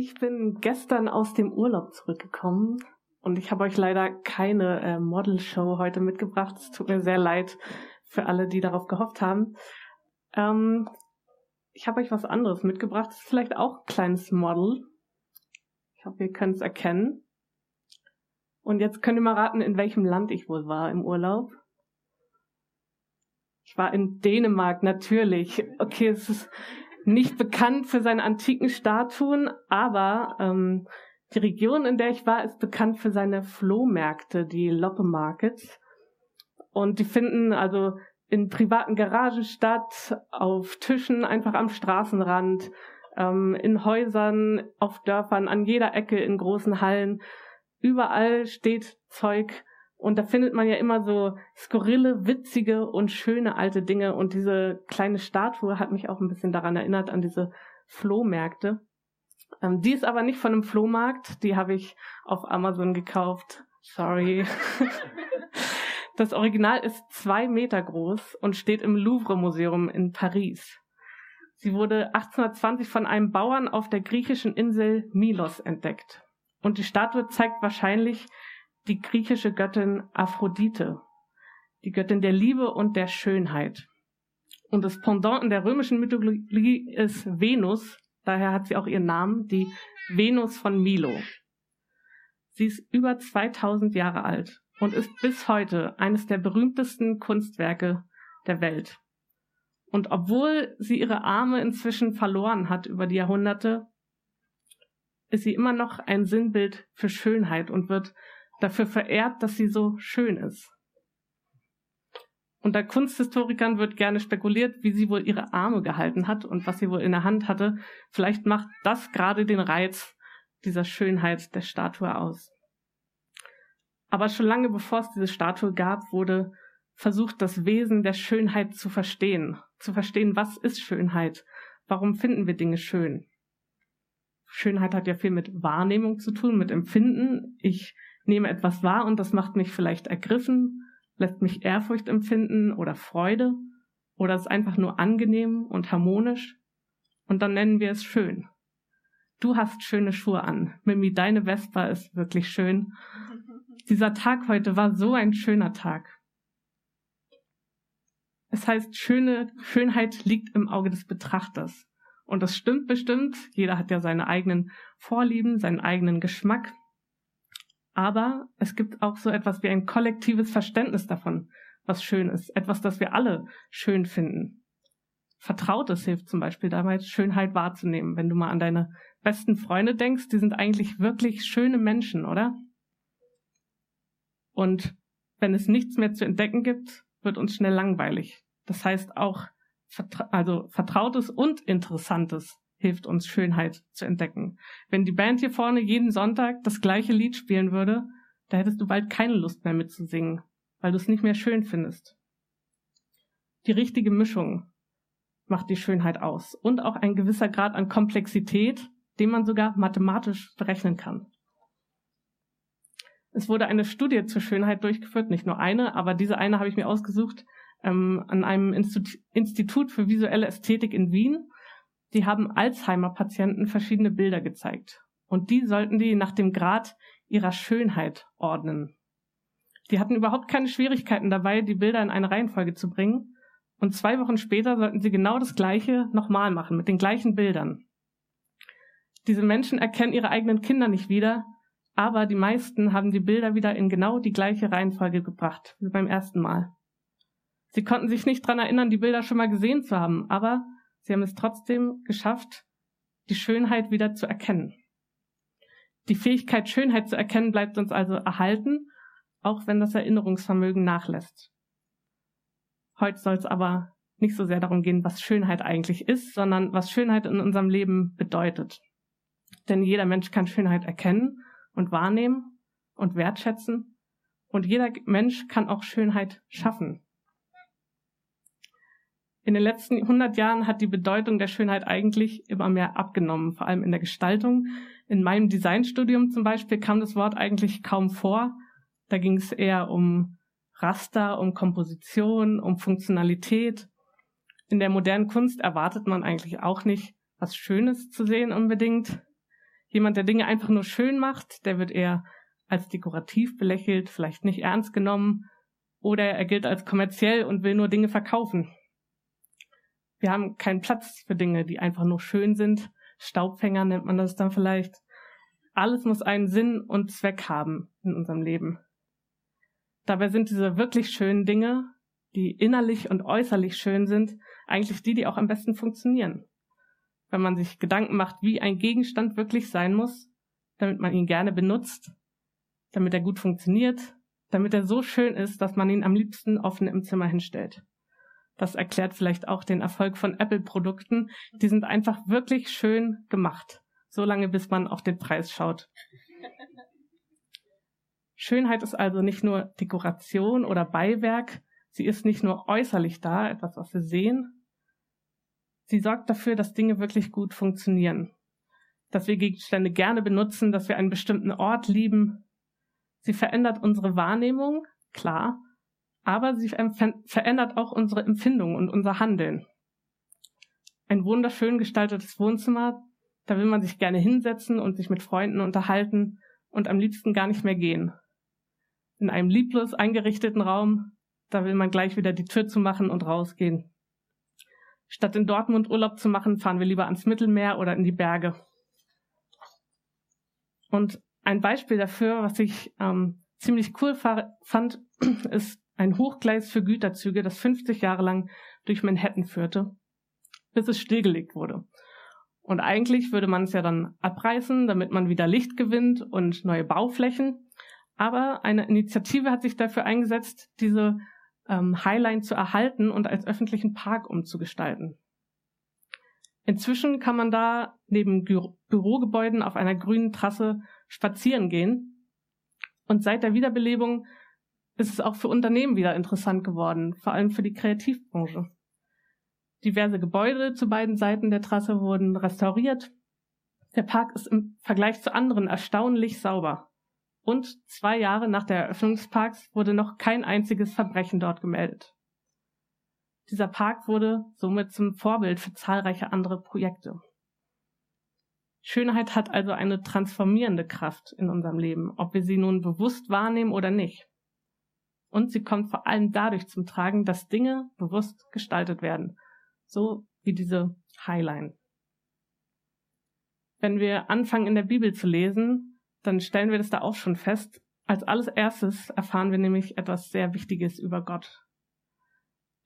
Ich bin gestern aus dem Urlaub zurückgekommen und ich habe euch leider keine äh, Model-Show heute mitgebracht. Es tut mir sehr leid für alle, die darauf gehofft haben. Ähm, ich habe euch was anderes mitgebracht. Das ist vielleicht auch ein kleines Model. Ich hoffe, ihr könnt es erkennen. Und jetzt könnt ihr mal raten, in welchem Land ich wohl war im Urlaub. Ich war in Dänemark, natürlich. Okay, es ist nicht bekannt für seine antiken Statuen, aber ähm, die Region, in der ich war, ist bekannt für seine Flohmärkte, die Loppe Markets. Und die finden also in privaten Garagen statt, auf Tischen einfach am Straßenrand, ähm, in Häusern, auf Dörfern, an jeder Ecke, in großen Hallen. Überall steht Zeug und da findet man ja immer so skurrile, witzige und schöne alte Dinge. Und diese kleine Statue hat mich auch ein bisschen daran erinnert, an diese Flohmärkte. Ähm, die ist aber nicht von einem Flohmarkt. Die habe ich auf Amazon gekauft. Sorry. Das Original ist zwei Meter groß und steht im Louvre Museum in Paris. Sie wurde 1820 von einem Bauern auf der griechischen Insel Milos entdeckt. Und die Statue zeigt wahrscheinlich die griechische Göttin Aphrodite, die Göttin der Liebe und der Schönheit. Und das Pendant in der römischen Mythologie ist Venus, daher hat sie auch ihren Namen, die Venus von Milo. Sie ist über 2000 Jahre alt und ist bis heute eines der berühmtesten Kunstwerke der Welt. Und obwohl sie ihre Arme inzwischen verloren hat über die Jahrhunderte, ist sie immer noch ein Sinnbild für Schönheit und wird dafür verehrt, dass sie so schön ist. Unter Kunsthistorikern wird gerne spekuliert, wie sie wohl ihre Arme gehalten hat und was sie wohl in der Hand hatte. Vielleicht macht das gerade den Reiz dieser Schönheit der Statue aus. Aber schon lange bevor es diese Statue gab, wurde versucht, das Wesen der Schönheit zu verstehen. Zu verstehen, was ist Schönheit? Warum finden wir Dinge schön? Schönheit hat ja viel mit Wahrnehmung zu tun, mit Empfinden. Ich nehme etwas wahr und das macht mich vielleicht ergriffen, lässt mich Ehrfurcht empfinden oder Freude oder ist einfach nur angenehm und harmonisch und dann nennen wir es schön. Du hast schöne Schuhe an. Mimi, deine Vespa ist wirklich schön. Dieser Tag heute war so ein schöner Tag. Es heißt, schöne Schönheit liegt im Auge des Betrachters. Und das stimmt bestimmt. Jeder hat ja seine eigenen Vorlieben, seinen eigenen Geschmack. Aber es gibt auch so etwas wie ein kollektives Verständnis davon, was schön ist. Etwas, das wir alle schön finden. Vertrautes hilft zum Beispiel dabei, Schönheit wahrzunehmen. Wenn du mal an deine besten Freunde denkst, die sind eigentlich wirklich schöne Menschen, oder? Und wenn es nichts mehr zu entdecken gibt, wird uns schnell langweilig. Das heißt auch, also Vertrautes und Interessantes hilft uns Schönheit zu entdecken. Wenn die Band hier vorne jeden Sonntag das gleiche Lied spielen würde, da hättest du bald keine Lust mehr mitzusingen, weil du es nicht mehr schön findest. Die richtige Mischung macht die Schönheit aus und auch ein gewisser Grad an Komplexität, den man sogar mathematisch berechnen kann. Es wurde eine Studie zur Schönheit durchgeführt, nicht nur eine, aber diese eine habe ich mir ausgesucht ähm, an einem Institut, Institut für visuelle Ästhetik in Wien. Die haben Alzheimer-Patienten verschiedene Bilder gezeigt. Und die sollten die nach dem Grad ihrer Schönheit ordnen. Die hatten überhaupt keine Schwierigkeiten dabei, die Bilder in eine Reihenfolge zu bringen. Und zwei Wochen später sollten sie genau das Gleiche nochmal machen, mit den gleichen Bildern. Diese Menschen erkennen ihre eigenen Kinder nicht wieder, aber die meisten haben die Bilder wieder in genau die gleiche Reihenfolge gebracht wie beim ersten Mal. Sie konnten sich nicht dran erinnern, die Bilder schon mal gesehen zu haben, aber sie haben es trotzdem geschafft, die Schönheit wieder zu erkennen. Die Fähigkeit, Schönheit zu erkennen, bleibt uns also erhalten, auch wenn das Erinnerungsvermögen nachlässt. Heute soll es aber nicht so sehr darum gehen, was Schönheit eigentlich ist, sondern was Schönheit in unserem Leben bedeutet. Denn jeder Mensch kann Schönheit erkennen und wahrnehmen und wertschätzen. Und jeder Mensch kann auch Schönheit schaffen. In den letzten 100 Jahren hat die Bedeutung der Schönheit eigentlich immer mehr abgenommen, vor allem in der Gestaltung. In meinem Designstudium zum Beispiel kam das Wort eigentlich kaum vor. Da ging es eher um Raster, um Komposition, um Funktionalität. In der modernen Kunst erwartet man eigentlich auch nicht, was Schönes zu sehen unbedingt. Jemand, der Dinge einfach nur schön macht, der wird eher als dekorativ belächelt, vielleicht nicht ernst genommen, oder er gilt als kommerziell und will nur Dinge verkaufen. Wir haben keinen Platz für Dinge, die einfach nur schön sind. Staubfänger nennt man das dann vielleicht. Alles muss einen Sinn und Zweck haben in unserem Leben. Dabei sind diese wirklich schönen Dinge, die innerlich und äußerlich schön sind, eigentlich die, die auch am besten funktionieren. Wenn man sich Gedanken macht, wie ein Gegenstand wirklich sein muss, damit man ihn gerne benutzt, damit er gut funktioniert, damit er so schön ist, dass man ihn am liebsten offen im Zimmer hinstellt. Das erklärt vielleicht auch den Erfolg von Apple-Produkten. Die sind einfach wirklich schön gemacht. So lange, bis man auf den Preis schaut. Schönheit ist also nicht nur Dekoration oder Beiwerk, sie ist nicht nur äußerlich da, etwas, was wir sehen. Sie sorgt dafür, dass Dinge wirklich gut funktionieren, dass wir Gegenstände gerne benutzen, dass wir einen bestimmten Ort lieben. Sie verändert unsere Wahrnehmung, klar, aber sie verändert auch unsere Empfindung und unser Handeln. Ein wunderschön gestaltetes Wohnzimmer, da will man sich gerne hinsetzen und sich mit Freunden unterhalten und am liebsten gar nicht mehr gehen in einem lieblos eingerichteten Raum. Da will man gleich wieder die Tür zumachen und rausgehen. Statt in Dortmund Urlaub zu machen, fahren wir lieber ans Mittelmeer oder in die Berge. Und ein Beispiel dafür, was ich ähm, ziemlich cool fand, ist ein Hochgleis für Güterzüge, das 50 Jahre lang durch Manhattan führte, bis es stillgelegt wurde. Und eigentlich würde man es ja dann abreißen, damit man wieder Licht gewinnt und neue Bauflächen. Aber eine Initiative hat sich dafür eingesetzt, diese ähm, Highline zu erhalten und als öffentlichen Park umzugestalten. Inzwischen kann man da neben Bü Bürogebäuden auf einer grünen Trasse spazieren gehen. Und seit der Wiederbelebung ist es auch für Unternehmen wieder interessant geworden, vor allem für die Kreativbranche. Diverse Gebäude zu beiden Seiten der Trasse wurden restauriert. Der Park ist im Vergleich zu anderen erstaunlich sauber und zwei Jahre nach der Eröffnung des Parks wurde noch kein einziges Verbrechen dort gemeldet. Dieser Park wurde somit zum Vorbild für zahlreiche andere Projekte. Schönheit hat also eine transformierende Kraft in unserem Leben, ob wir sie nun bewusst wahrnehmen oder nicht. Und sie kommt vor allem dadurch zum Tragen, dass Dinge bewusst gestaltet werden, so wie diese Highline. Wenn wir anfangen in der Bibel zu lesen, dann stellen wir das da auch schon fest. Als alles erstes erfahren wir nämlich etwas sehr Wichtiges über Gott.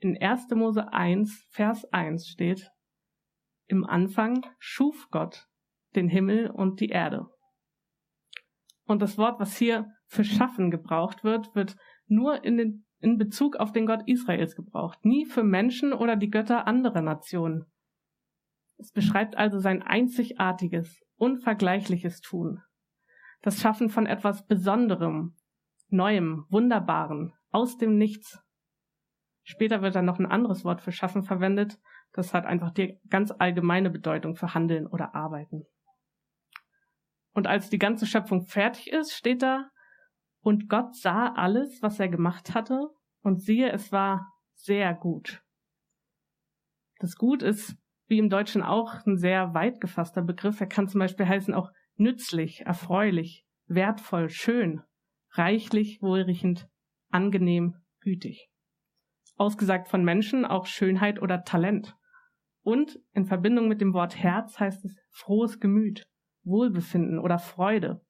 In 1. Mose 1, Vers 1 steht, im Anfang schuf Gott den Himmel und die Erde. Und das Wort, was hier für schaffen gebraucht wird, wird nur in, den, in Bezug auf den Gott Israels gebraucht, nie für Menschen oder die Götter anderer Nationen. Es beschreibt also sein einzigartiges, unvergleichliches Tun das Schaffen von etwas Besonderem, Neuem, Wunderbaren, aus dem Nichts. Später wird dann noch ein anderes Wort für Schaffen verwendet. Das hat einfach die ganz allgemeine Bedeutung für Handeln oder Arbeiten. Und als die ganze Schöpfung fertig ist, steht da, und Gott sah alles, was er gemacht hatte, und siehe, es war sehr gut. Das Gut ist, wie im Deutschen auch, ein sehr weit gefasster Begriff. Er kann zum Beispiel heißen auch nützlich, erfreulich, wertvoll, schön, reichlich, wohlriechend, angenehm, gütig. Ausgesagt von Menschen auch Schönheit oder Talent. Und in Verbindung mit dem Wort Herz heißt es frohes Gemüt, Wohlbefinden oder Freude.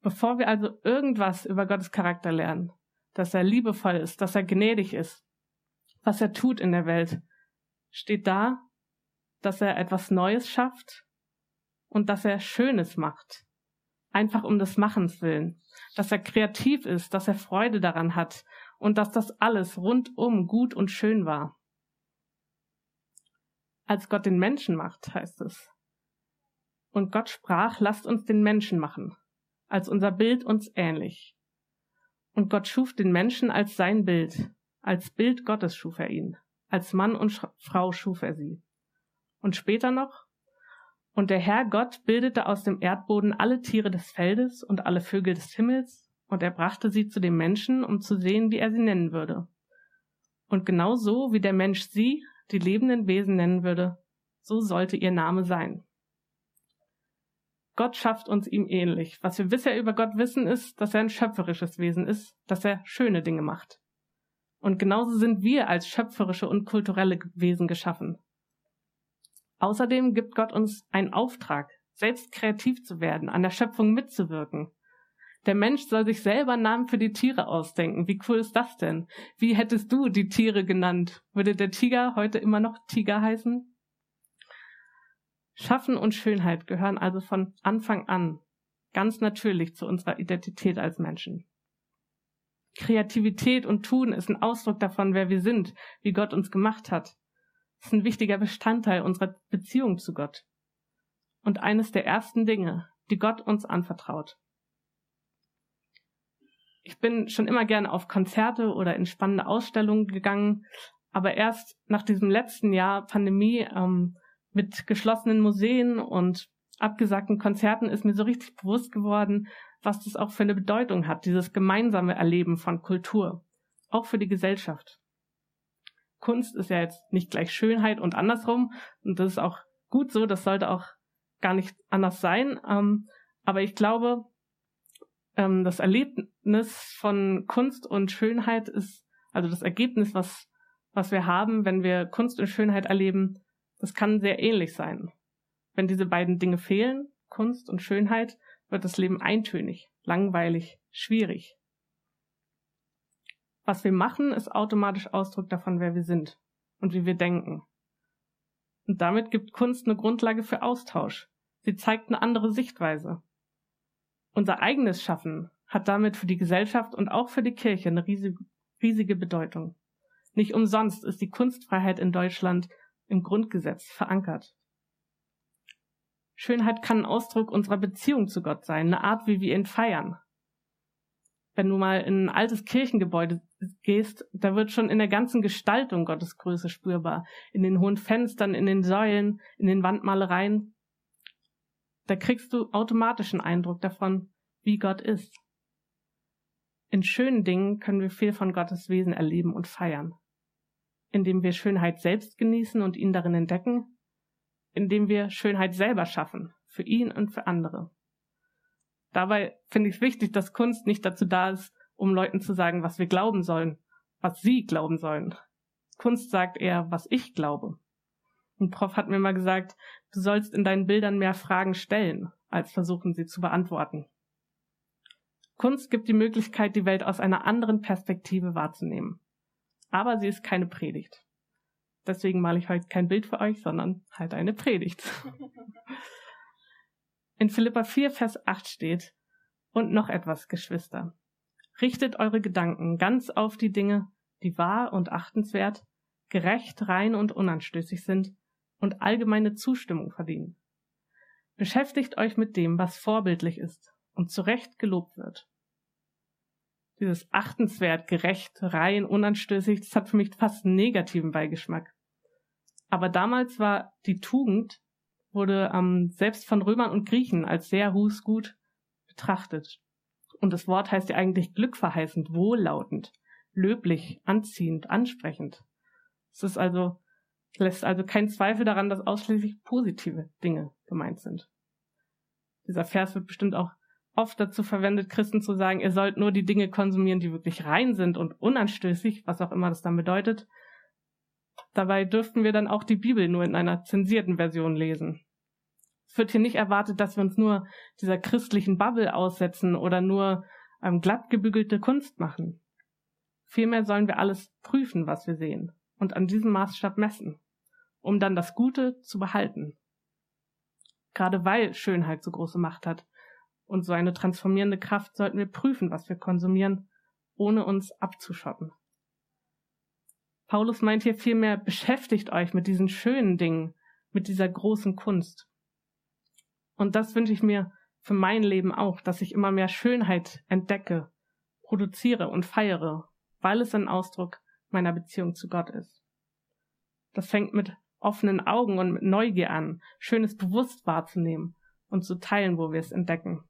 Bevor wir also irgendwas über Gottes Charakter lernen, dass er liebevoll ist, dass er gnädig ist, was er tut in der Welt, steht da, dass er etwas Neues schafft und dass er Schönes macht. Einfach um des Machens willen. Dass er kreativ ist, dass er Freude daran hat und dass das alles rundum gut und schön war. Als Gott den Menschen macht, heißt es. Und Gott sprach, lasst uns den Menschen machen, als unser Bild uns ähnlich. Und Gott schuf den Menschen als sein Bild, als Bild Gottes schuf er ihn, als Mann und Frau schuf er sie. Und später noch, und der Herr Gott bildete aus dem Erdboden alle Tiere des Feldes und alle Vögel des Himmels, und er brachte sie zu dem Menschen, um zu sehen, wie er sie nennen würde. Und genau so, wie der Mensch sie, die lebenden Wesen, nennen würde, so sollte ihr Name sein. Gott schafft uns ihm ähnlich. Was wir bisher über Gott wissen, ist, dass er ein schöpferisches Wesen ist, dass er schöne Dinge macht. Und genauso sind wir als schöpferische und kulturelle Wesen geschaffen. Außerdem gibt Gott uns einen Auftrag, selbst kreativ zu werden, an der Schöpfung mitzuwirken. Der Mensch soll sich selber Namen für die Tiere ausdenken. Wie cool ist das denn? Wie hättest du die Tiere genannt? Würde der Tiger heute immer noch Tiger heißen? Schaffen und Schönheit gehören also von Anfang an ganz natürlich zu unserer Identität als Menschen. Kreativität und Tun ist ein Ausdruck davon, wer wir sind, wie Gott uns gemacht hat. Es ist ein wichtiger Bestandteil unserer Beziehung zu Gott. Und eines der ersten Dinge, die Gott uns anvertraut. Ich bin schon immer gerne auf Konzerte oder in spannende Ausstellungen gegangen, aber erst nach diesem letzten Jahr Pandemie ähm, mit geschlossenen Museen und abgesagten Konzerten ist mir so richtig bewusst geworden, was das auch für eine Bedeutung hat, dieses gemeinsame Erleben von Kultur, auch für die Gesellschaft. Kunst ist ja jetzt nicht gleich Schönheit und andersrum, und das ist auch gut so, das sollte auch gar nicht anders sein. Ähm, aber ich glaube, ähm, das Erlebnis von Kunst und Schönheit ist, also das Ergebnis, was, was wir haben, wenn wir Kunst und Schönheit erleben, das kann sehr ähnlich sein. Wenn diese beiden Dinge fehlen, Kunst und Schönheit, wird das Leben eintönig, langweilig, schwierig. Was wir machen, ist automatisch Ausdruck davon, wer wir sind und wie wir denken. Und damit gibt Kunst eine Grundlage für Austausch. Sie zeigt eine andere Sichtweise. Unser eigenes Schaffen hat damit für die Gesellschaft und auch für die Kirche eine riesige, riesige Bedeutung. Nicht umsonst ist die Kunstfreiheit in Deutschland im Grundgesetz verankert. Schönheit kann ein Ausdruck unserer Beziehung zu Gott sein, eine Art, wie wir ihn feiern. Wenn du mal in ein altes Kirchengebäude gehst, da wird schon in der ganzen Gestaltung Gottes Größe spürbar. In den hohen Fenstern, in den Säulen, in den Wandmalereien. Da kriegst du automatisch einen Eindruck davon, wie Gott ist. In schönen Dingen können wir viel von Gottes Wesen erleben und feiern. Indem wir Schönheit selbst genießen und ihn darin entdecken indem wir Schönheit selber schaffen, für ihn und für andere. Dabei finde ich es wichtig, dass Kunst nicht dazu da ist, um Leuten zu sagen, was wir glauben sollen, was sie glauben sollen. Kunst sagt eher, was ich glaube. Ein Prof hat mir mal gesagt, du sollst in deinen Bildern mehr Fragen stellen, als versuchen, sie zu beantworten. Kunst gibt die Möglichkeit, die Welt aus einer anderen Perspektive wahrzunehmen. Aber sie ist keine Predigt. Deswegen male ich heute kein Bild für euch, sondern halt eine Predigt. In Philippa 4, Vers 8 steht, und noch etwas, Geschwister. Richtet eure Gedanken ganz auf die Dinge, die wahr und achtenswert, gerecht, rein und unanstößig sind und allgemeine Zustimmung verdienen. Beschäftigt euch mit dem, was vorbildlich ist und zu Recht gelobt wird. Dieses achtenswert, gerecht, rein, unanstößig, das hat für mich fast einen negativen Beigeschmack. Aber damals war die Tugend, wurde ähm, selbst von Römern und Griechen als sehr husgut betrachtet. Und das Wort heißt ja eigentlich glückverheißend, wohllautend, löblich, anziehend, ansprechend. Es ist also, lässt also keinen Zweifel daran, dass ausschließlich positive Dinge gemeint sind. Dieser Vers wird bestimmt auch oft dazu verwendet, Christen zu sagen, ihr sollt nur die Dinge konsumieren, die wirklich rein sind und unanstößig, was auch immer das dann bedeutet, Dabei dürften wir dann auch die Bibel nur in einer zensierten Version lesen. Es wird hier nicht erwartet, dass wir uns nur dieser christlichen Bubble aussetzen oder nur ähm, glatt gebügelte Kunst machen. Vielmehr sollen wir alles prüfen, was wir sehen, und an diesem Maßstab messen, um dann das Gute zu behalten. Gerade weil Schönheit so große Macht hat und so eine transformierende Kraft, sollten wir prüfen, was wir konsumieren, ohne uns abzuschotten. Paulus meint hier vielmehr, beschäftigt euch mit diesen schönen Dingen, mit dieser großen Kunst. Und das wünsche ich mir für mein Leben auch, dass ich immer mehr Schönheit entdecke, produziere und feiere, weil es ein Ausdruck meiner Beziehung zu Gott ist. Das fängt mit offenen Augen und mit Neugier an, Schönes bewusst wahrzunehmen und zu teilen, wo wir es entdecken.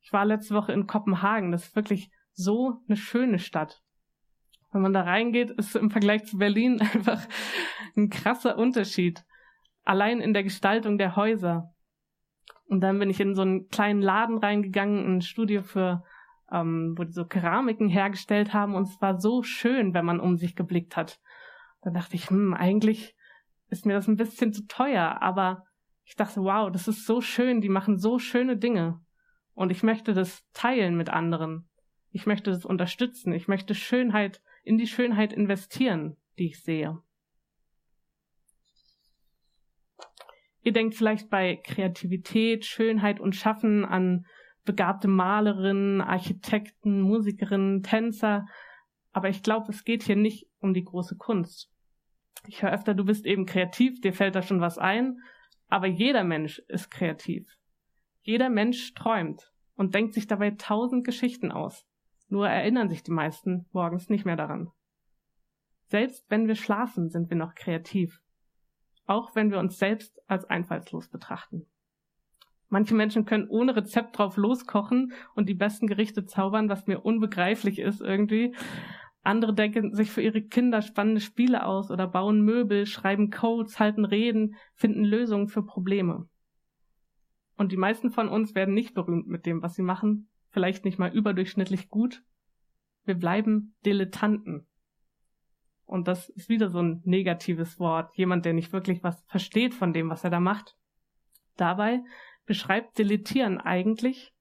Ich war letzte Woche in Kopenhagen, das ist wirklich so eine schöne Stadt. Wenn man da reingeht, ist im Vergleich zu Berlin einfach ein krasser Unterschied. Allein in der Gestaltung der Häuser. Und dann bin ich in so einen kleinen Laden reingegangen, ein Studio für, ähm, wo die so Keramiken hergestellt haben. Und es war so schön, wenn man um sich geblickt hat. Da dachte ich, hm, eigentlich ist mir das ein bisschen zu teuer. Aber ich dachte, wow, das ist so schön, die machen so schöne Dinge. Und ich möchte das teilen mit anderen. Ich möchte das unterstützen. Ich möchte Schönheit, in die Schönheit investieren, die ich sehe. Ihr denkt vielleicht bei Kreativität, Schönheit und Schaffen an begabte Malerinnen, Architekten, Musikerinnen, Tänzer. Aber ich glaube, es geht hier nicht um die große Kunst. Ich höre öfter, du bist eben kreativ, dir fällt da schon was ein. Aber jeder Mensch ist kreativ. Jeder Mensch träumt und denkt sich dabei tausend Geschichten aus. Nur erinnern sich die meisten morgens nicht mehr daran. Selbst wenn wir schlafen, sind wir noch kreativ auch wenn wir uns selbst als einfallslos betrachten. Manche Menschen können ohne Rezept drauf loskochen und die besten Gerichte zaubern, was mir unbegreiflich ist irgendwie. Andere denken sich für ihre Kinder spannende Spiele aus oder bauen Möbel, schreiben Codes, halten Reden, finden Lösungen für Probleme. Und die meisten von uns werden nicht berühmt mit dem, was sie machen, vielleicht nicht mal überdurchschnittlich gut. Wir bleiben Dilettanten. Und das ist wieder so ein negatives Wort. Jemand, der nicht wirklich was versteht von dem, was er da macht. Dabei beschreibt Deletieren eigentlich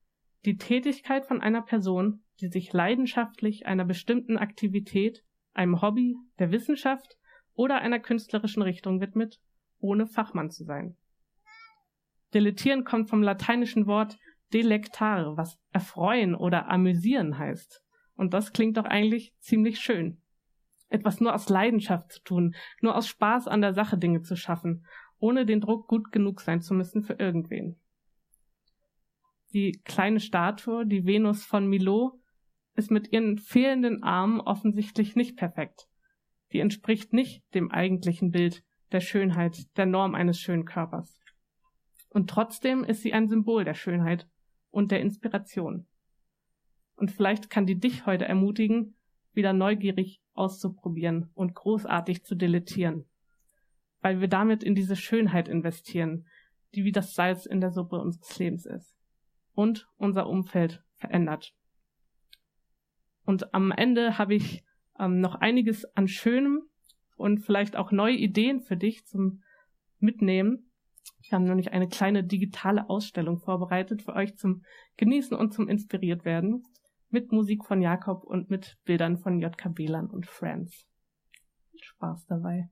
die Tätigkeit von einer Person, die sich leidenschaftlich einer bestimmten Aktivität, einem Hobby, der Wissenschaft oder einer künstlerischen Richtung widmet, ohne Fachmann zu sein. Deletieren kommt vom lateinischen Wort delectare, was erfreuen oder amüsieren heißt. Und das klingt doch eigentlich ziemlich schön etwas nur aus Leidenschaft zu tun, nur aus Spaß an der Sache Dinge zu schaffen, ohne den Druck gut genug sein zu müssen für irgendwen. Die kleine Statue, die Venus von Milo, ist mit ihren fehlenden Armen offensichtlich nicht perfekt. Die entspricht nicht dem eigentlichen Bild der Schönheit, der Norm eines schönen Körpers. Und trotzdem ist sie ein Symbol der Schönheit und der Inspiration. Und vielleicht kann die dich heute ermutigen, wieder neugierig auszuprobieren und großartig zu deletieren, weil wir damit in diese Schönheit investieren, die wie das Salz in der Suppe unseres Lebens ist und unser Umfeld verändert. Und am Ende habe ich ähm, noch einiges an Schönem und vielleicht auch neue Ideen für dich zum Mitnehmen. Ich habe nämlich eine kleine digitale Ausstellung vorbereitet für euch zum Genießen und zum Inspiriert werden mit Musik von Jakob und mit Bildern von JK Belan und Friends. Viel Spaß dabei.